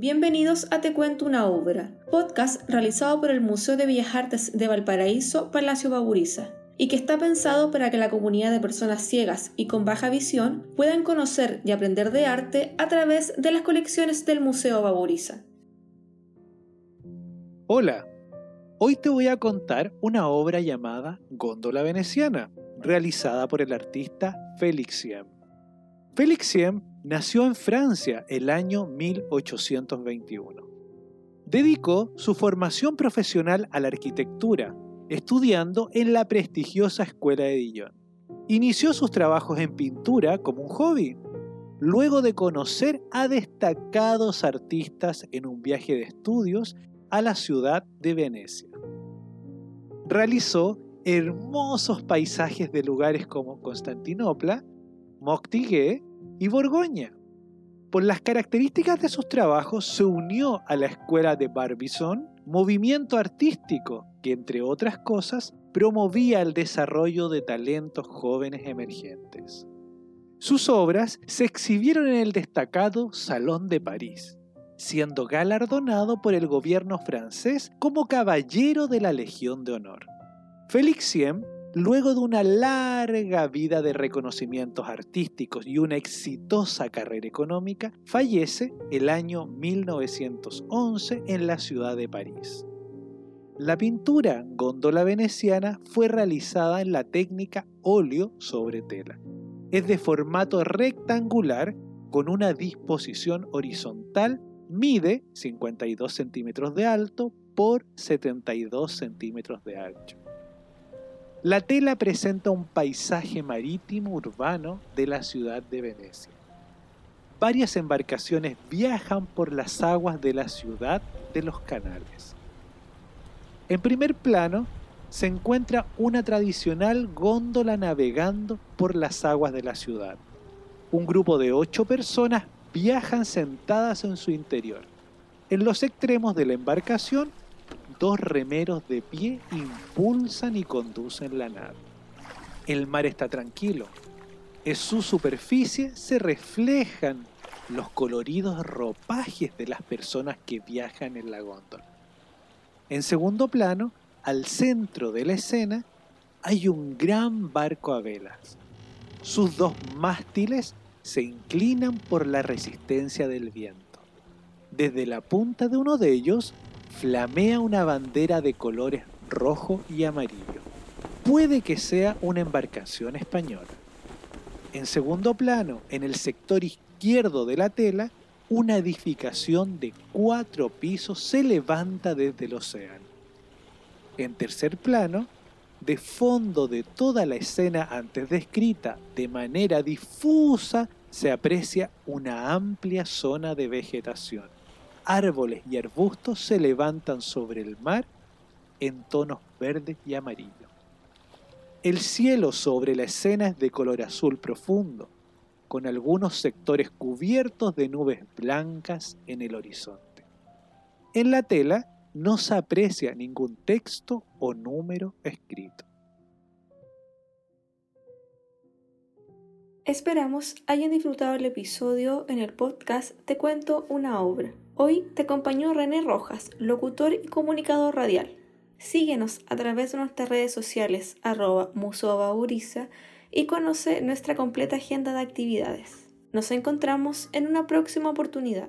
Bienvenidos a Te Cuento una Obra, podcast realizado por el Museo de Bellas Artes de Valparaíso, Palacio Baburiza, y que está pensado para que la comunidad de personas ciegas y con baja visión puedan conocer y aprender de arte a través de las colecciones del Museo Baburiza. Hola, hoy te voy a contar una obra llamada Góndola Veneciana, realizada por el artista Félix. Félix Siem nació en Francia el año 1821. Dedicó su formación profesional a la arquitectura, estudiando en la prestigiosa Escuela de Dijon. Inició sus trabajos en pintura como un hobby, luego de conocer a destacados artistas en un viaje de estudios a la ciudad de Venecia. Realizó hermosos paisajes de lugares como Constantinopla, Moctigué y Borgoña. Por las características de sus trabajos se unió a la escuela de Barbizon, movimiento artístico que, entre otras cosas, promovía el desarrollo de talentos jóvenes emergentes. Sus obras se exhibieron en el destacado Salón de París, siendo galardonado por el gobierno francés como Caballero de la Legión de Honor. Félix Siem Luego de una larga vida de reconocimientos artísticos y una exitosa carrera económica, fallece el año 1911 en la ciudad de París. La pintura góndola veneciana fue realizada en la técnica óleo sobre tela. Es de formato rectangular con una disposición horizontal, mide 52 centímetros de alto por 72 centímetros de ancho. La tela presenta un paisaje marítimo urbano de la ciudad de Venecia. Varias embarcaciones viajan por las aguas de la ciudad de los canales. En primer plano se encuentra una tradicional góndola navegando por las aguas de la ciudad. Un grupo de ocho personas viajan sentadas en su interior. En los extremos de la embarcación dos remeros de pie impulsan y conducen la nave. El mar está tranquilo. En su superficie se reflejan los coloridos ropajes de las personas que viajan en la góndola. En segundo plano, al centro de la escena, hay un gran barco a velas. Sus dos mástiles se inclinan por la resistencia del viento. Desde la punta de uno de ellos flamea una bandera de colores rojo y amarillo. Puede que sea una embarcación española. En segundo plano, en el sector izquierdo de la tela, una edificación de cuatro pisos se levanta desde el océano. En tercer plano, de fondo de toda la escena antes descrita de manera difusa, se aprecia una amplia zona de vegetación árboles y arbustos se levantan sobre el mar en tonos verdes y amarillos. El cielo sobre la escena es de color azul profundo, con algunos sectores cubiertos de nubes blancas en el horizonte. En la tela no se aprecia ningún texto o número escrito. Esperamos hayan disfrutado el episodio en el podcast Te cuento una obra. Hoy te acompañó René Rojas, locutor y comunicador radial. Síguenos a través de nuestras redes sociales arroba y conoce nuestra completa agenda de actividades. Nos encontramos en una próxima oportunidad.